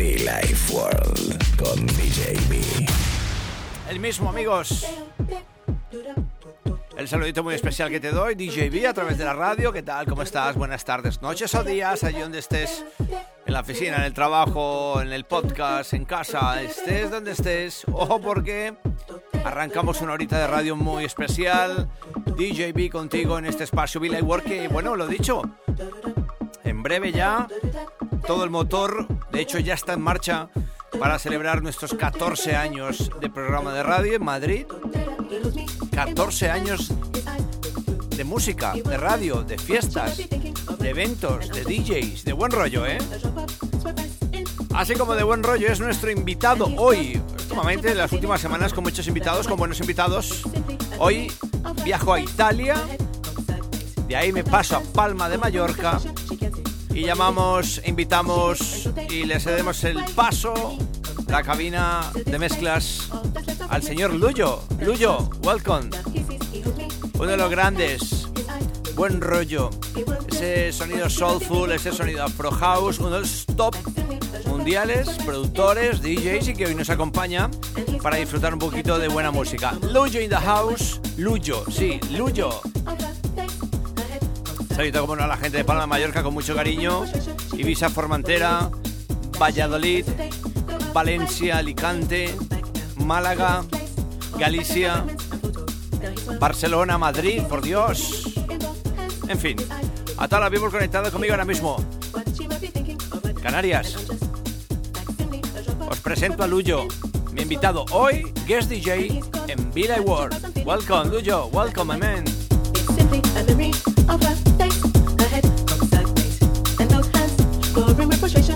Life World con DJB. El mismo, amigos. El saludito muy especial que te doy, DJB, a través de la radio. ¿Qué tal? ¿Cómo estás? Buenas tardes, noches o días, allí donde estés. En la oficina, en el trabajo, en el podcast, en casa, estés donde estés. Ojo porque arrancamos una horita de radio muy especial. DJB contigo en este espacio Villa Work que, bueno, lo dicho, en breve ya todo el motor, de hecho ya está en marcha para celebrar nuestros 14 años de programa de radio en Madrid. 14 años de música, de radio, de fiestas, de eventos, de DJs, de buen rollo, ¿eh? Así como de buen rollo es nuestro invitado hoy. Últimamente, en las últimas semanas, con muchos invitados, con buenos invitados. Hoy viajo a Italia, de ahí me paso a Palma de Mallorca y llamamos, invitamos y le cedemos el paso, la cabina de mezclas al señor Luyo. Luyo, welcome. Uno de los grandes, buen rollo, ese sonido soulful, ese sonido afro house, uno de los top mundiales, productores, DJs y que hoy nos acompaña para disfrutar un poquito de buena música. Luyo in the house, Luyo, sí, Luyo. Saludito como no a la gente de Palma Mallorca con mucho cariño. Ibiza, Formentera, Valladolid, Valencia, Alicante, Málaga, Galicia, Barcelona, Madrid, por Dios. En fin, a todas las people conectadas conmigo ahora mismo. Canarias. Os presento a Luyo, mi invitado hoy, guest DJ en Vida World. Welcome, Luyo. Welcome, my man. I'll rather take a head and those hands, scoring with frustration.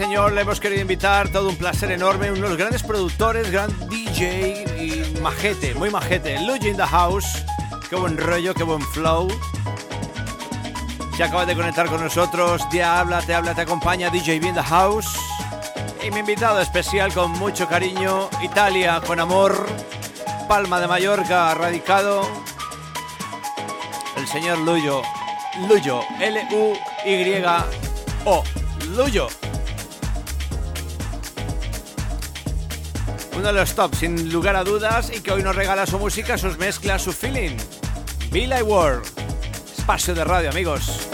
Señor, le hemos querido invitar, todo un placer enorme, uno de los grandes productores, gran DJ y majete, muy majete, Luigi in the House, qué buen rollo, qué buen flow. Se acaba de conectar con nosotros, te habla, te habla, te acompaña DJ in the House. Y mi invitado especial con mucho cariño, Italia con amor, Palma de Mallorca, radicado, el señor Luyo, Luyo, L-U-Y-O, Luyo. Uno de los top, sin lugar a dudas, y que hoy nos regala su música, sus mezclas, su feeling. Like World, espacio de radio, amigos.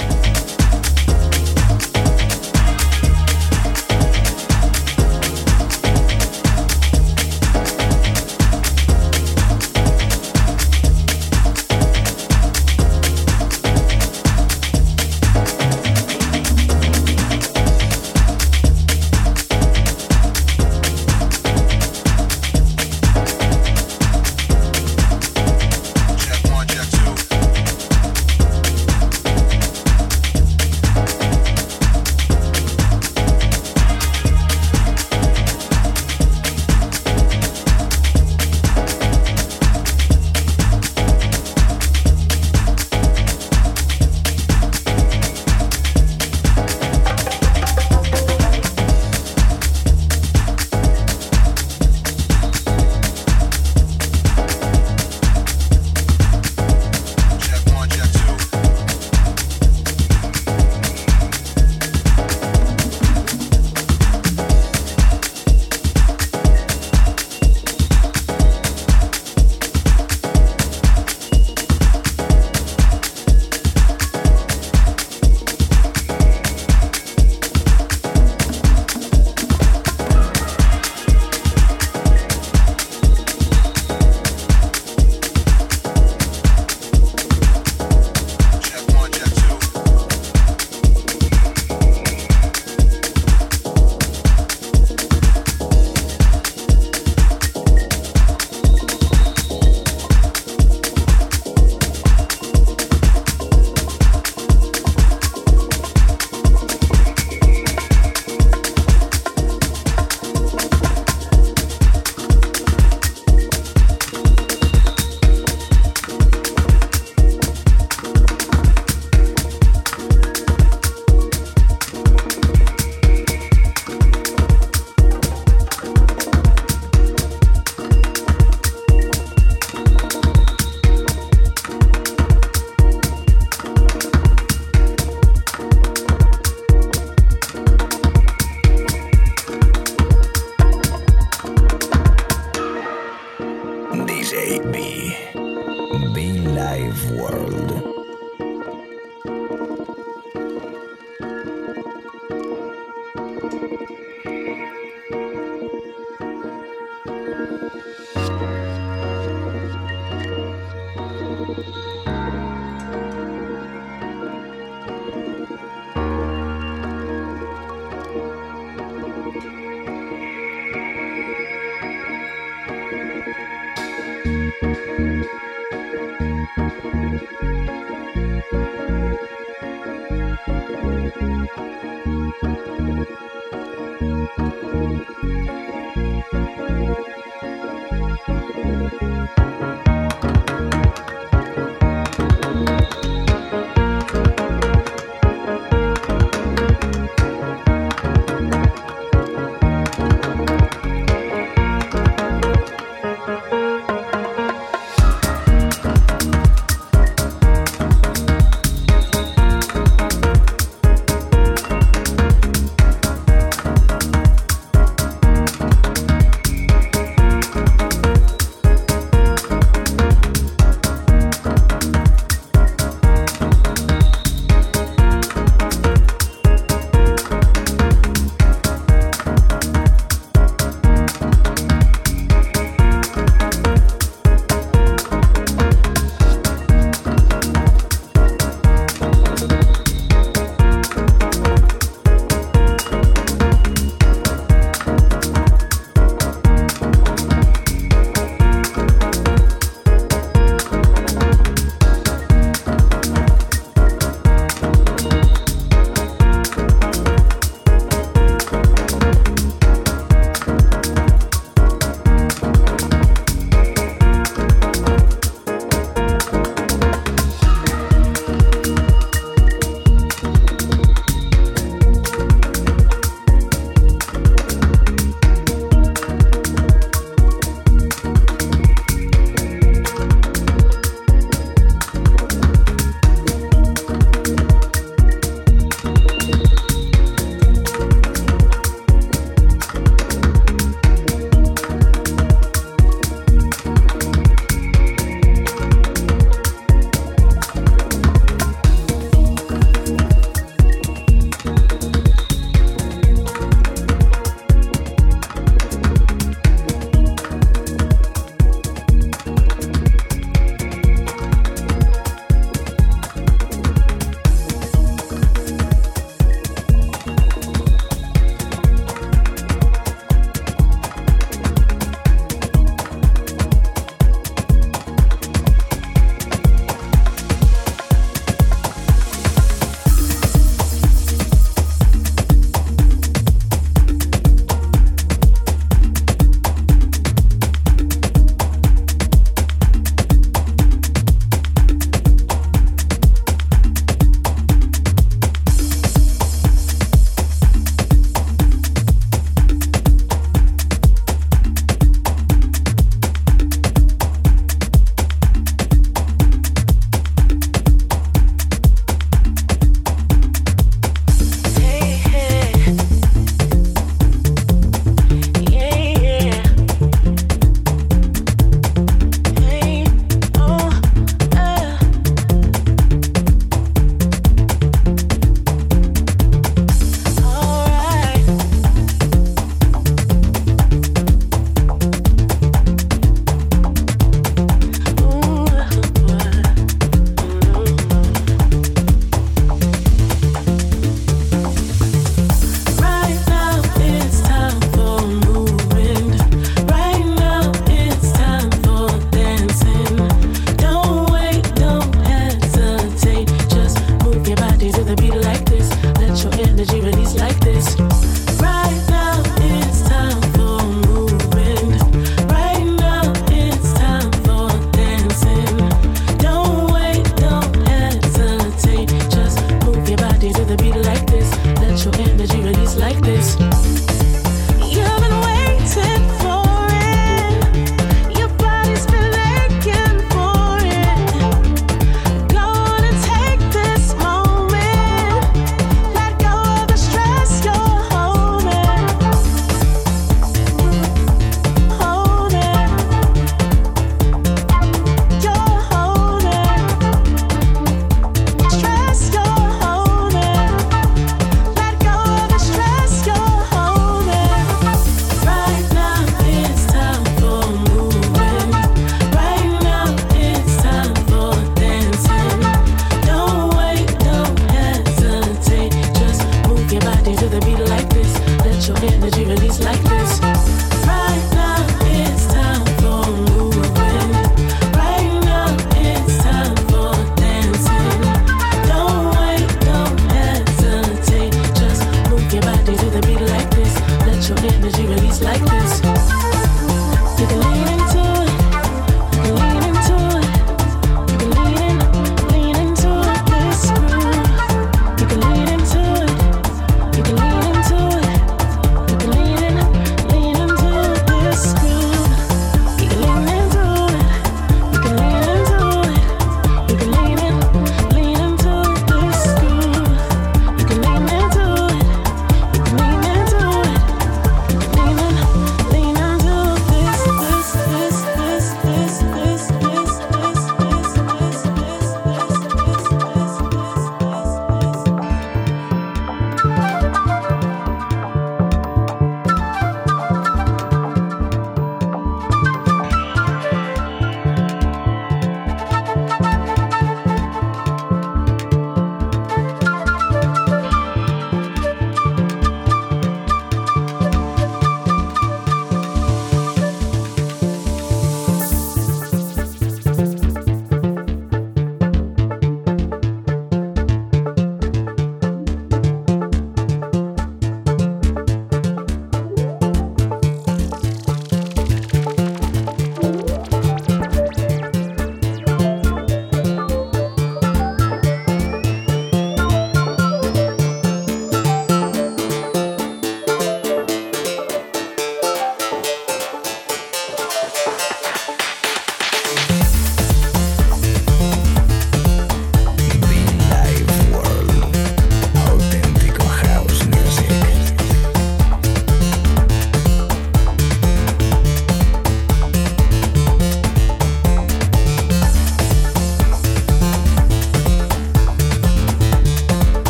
よし。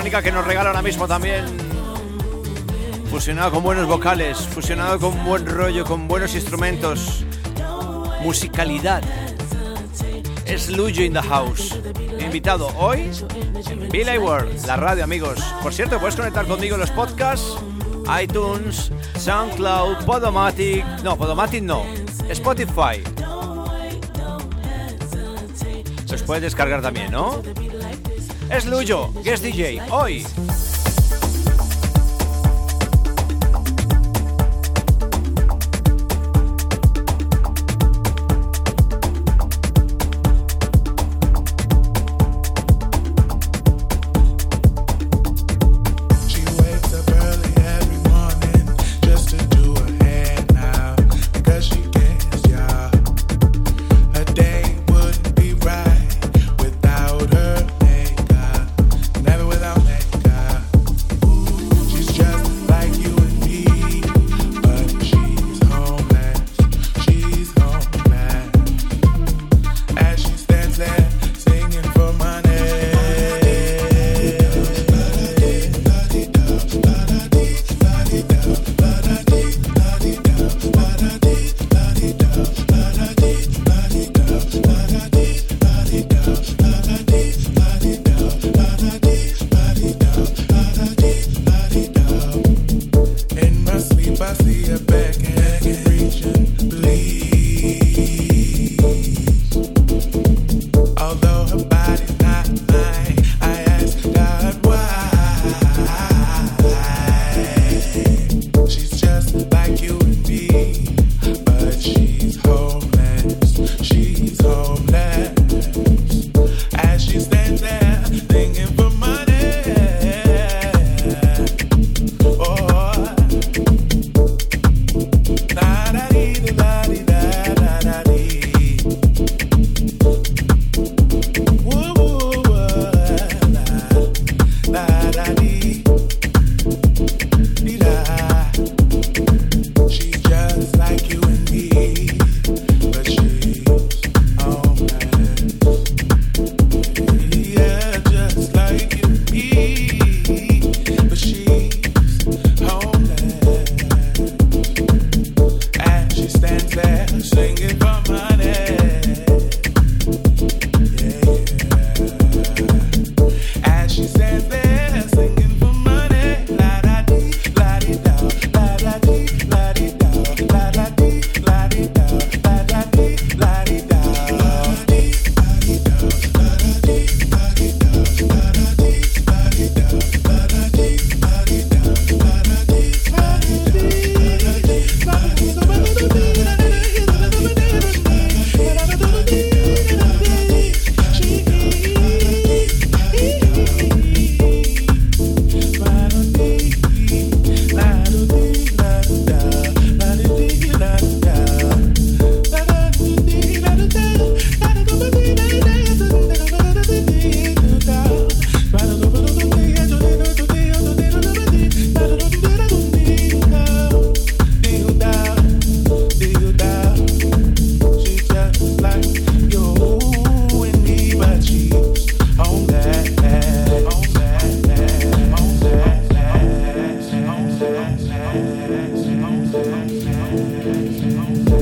electrónica que nos regala ahora mismo también. Fusionado con buenos vocales, fusionado con buen rollo, con buenos instrumentos. Musicalidad. Es Luyo in the House. Invitado hoy en Billy World, la radio, amigos. Por cierto, puedes conectar conmigo los podcasts, iTunes, SoundCloud, Podomatic. No, Podomatic no. Spotify. Los puedes descargar también, ¿no? Es Luyo, Guest DJ, hoy. home.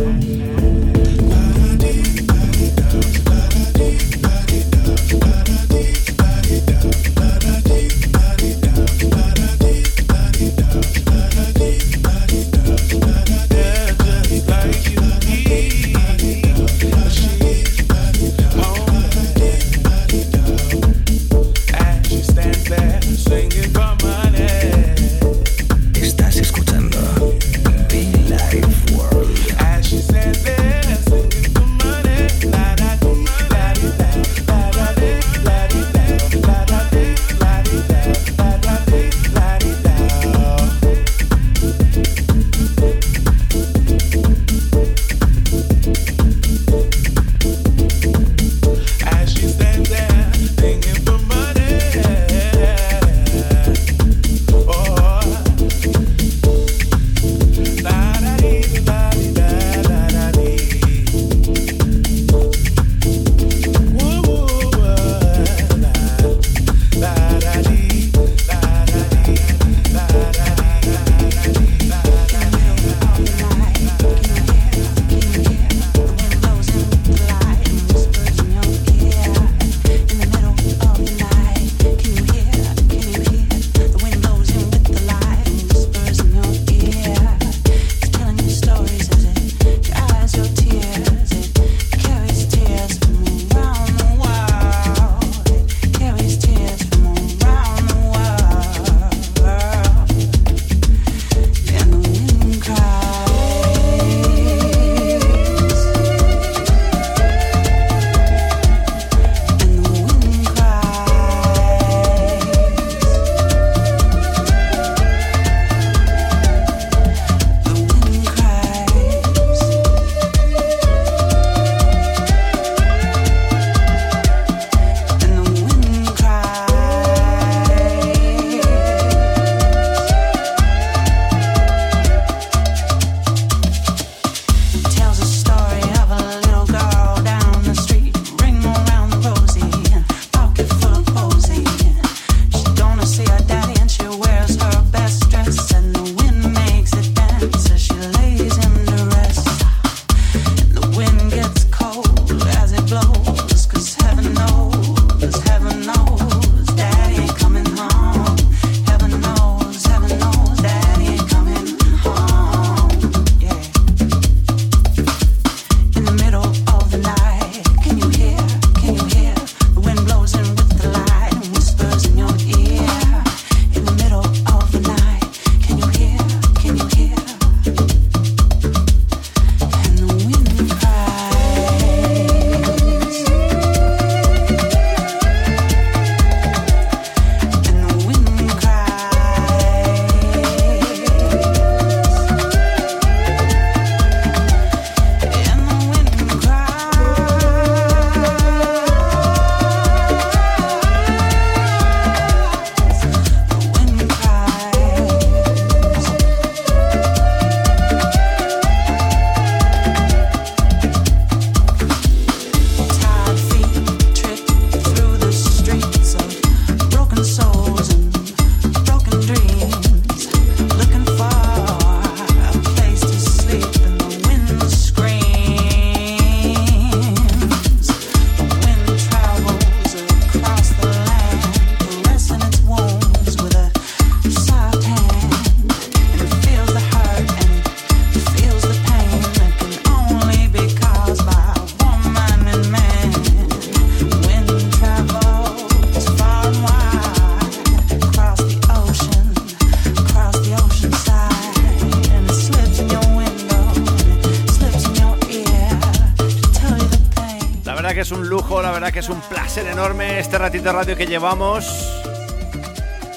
De radio que llevamos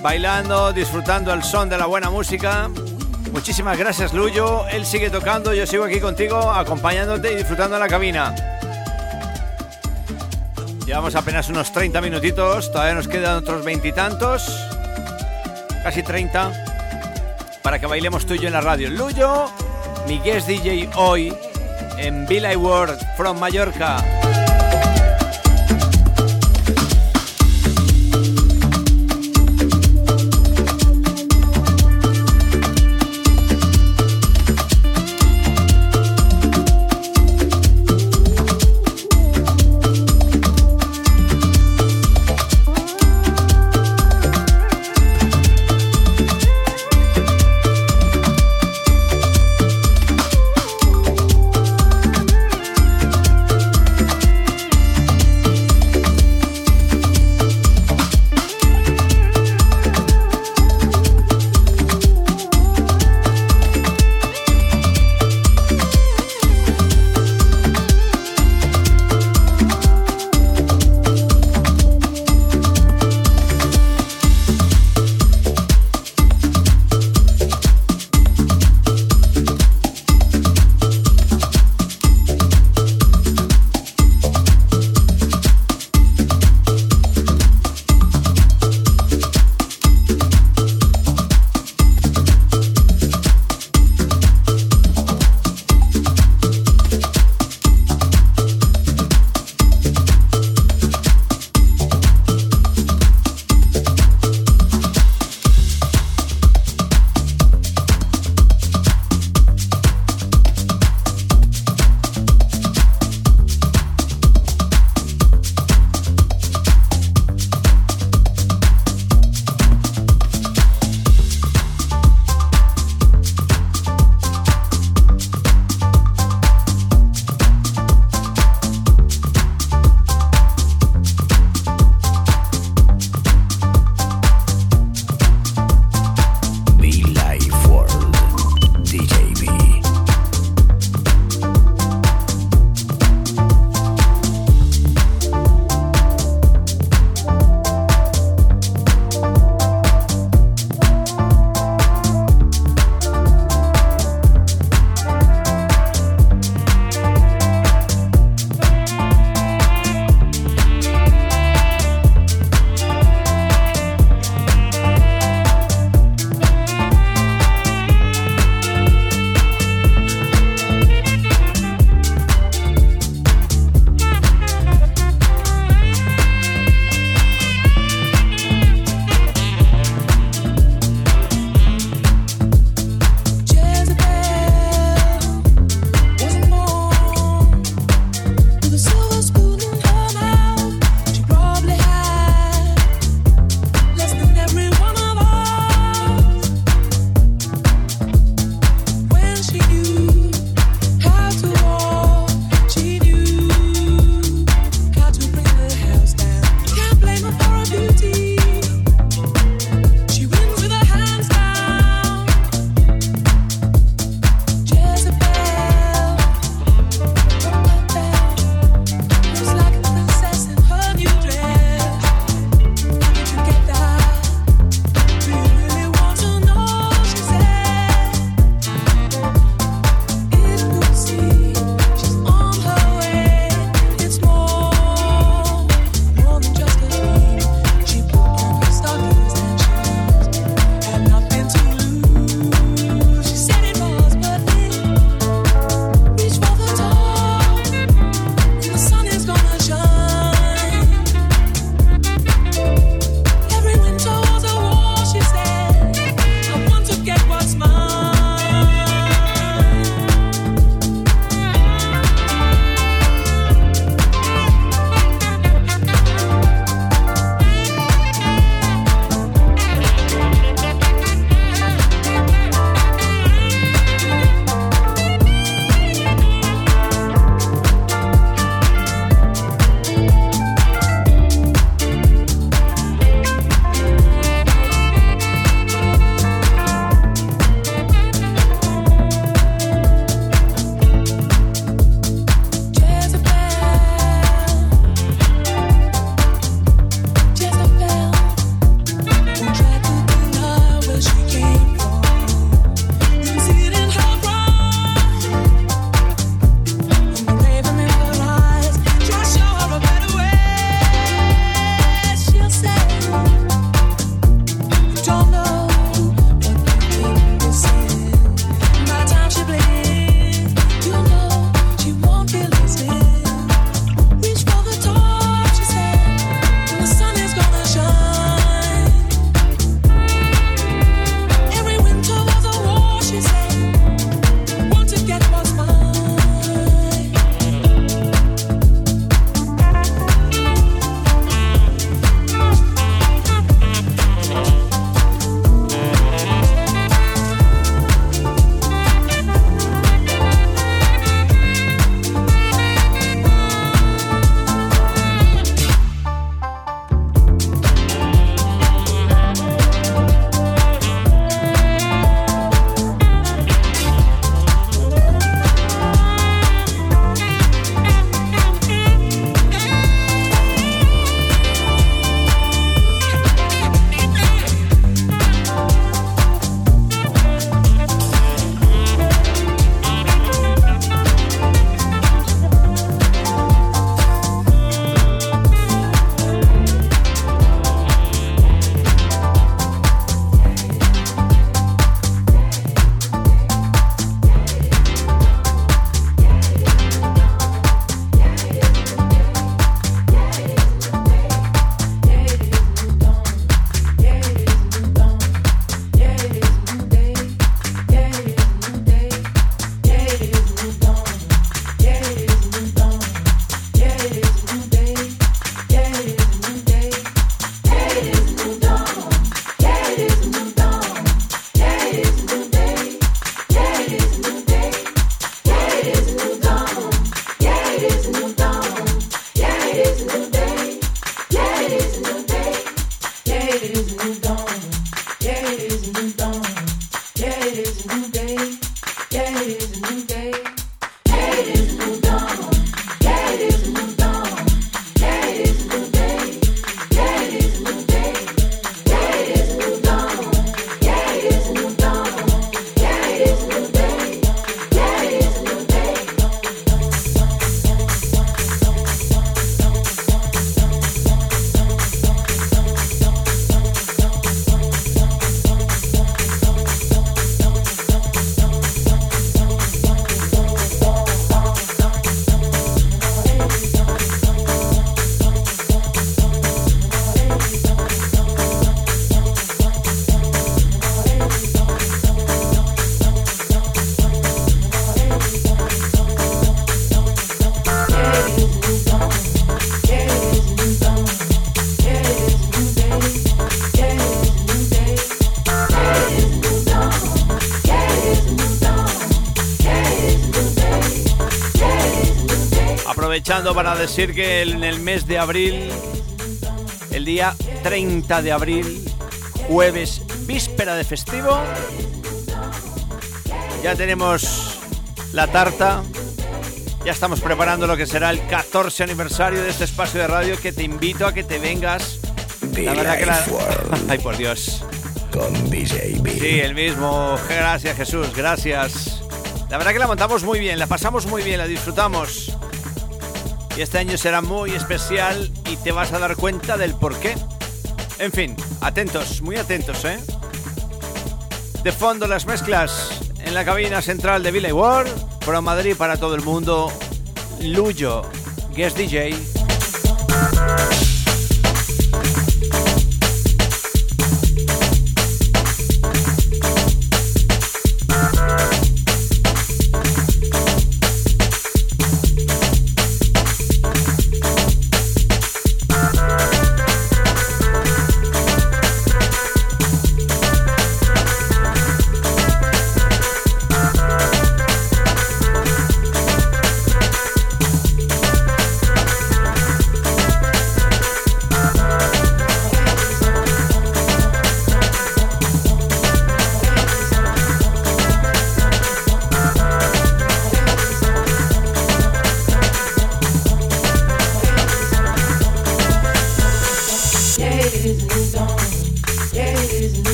bailando, disfrutando el son de la buena música. Muchísimas gracias, Luyo. Él sigue tocando, yo sigo aquí contigo, acompañándote y disfrutando en la cabina. Llevamos apenas unos 30 minutitos, todavía nos quedan otros veintitantos, casi 30, para que bailemos tú y yo en la radio. Luyo, mi guest DJ hoy en Villa World from Mallorca. para decir que en el mes de abril, el día 30 de abril, jueves, víspera de festivo, ya tenemos la tarta, ya estamos preparando lo que será el 14 aniversario de este espacio de radio que te invito a que te vengas. La verdad que la... Ay, por Dios. Con DJ Sí, el mismo. Gracias, Jesús. Gracias. La verdad que la montamos muy bien, la pasamos muy bien, la disfrutamos este año será muy especial y te vas a dar cuenta del por qué. En fin, atentos, muy atentos, ¿eh? De fondo las mezclas en la cabina central de Villa World, pro Madrid para todo el mundo, Luyo, guest DJ.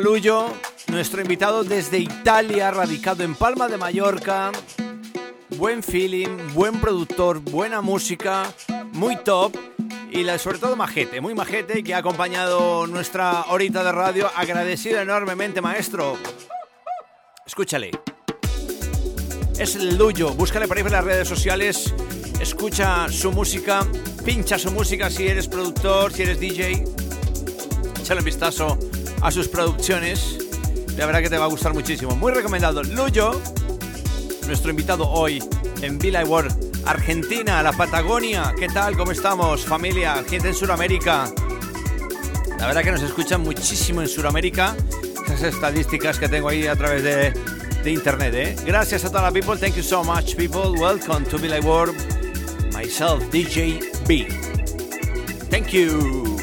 Luyo, nuestro invitado desde Italia, radicado en Palma de Mallorca. Buen feeling, buen productor, buena música, muy top y la- sobre todo majete, muy majete que ha acompañado nuestra horita de radio. Agradecido enormemente, maestro. Escúchale. Es el Luyo, búscale por ahí por las redes sociales, escucha su música, pincha su música si eres productor, si eres DJ. Échale un vistazo a sus producciones. La verdad que te va a gustar muchísimo. Muy recomendado. Luyo, nuestro invitado hoy en Villa World, Argentina, la Patagonia. ¿Qué tal? ¿Cómo estamos? Familia, gente en Sudamérica. La verdad que nos escuchan muchísimo en Sudamérica. Esas estadísticas que tengo ahí a través de, de internet. ¿eh? Gracias a toda la people. Thank you so much, people. Welcome to Villa World. Myself, DJ B. Thank you.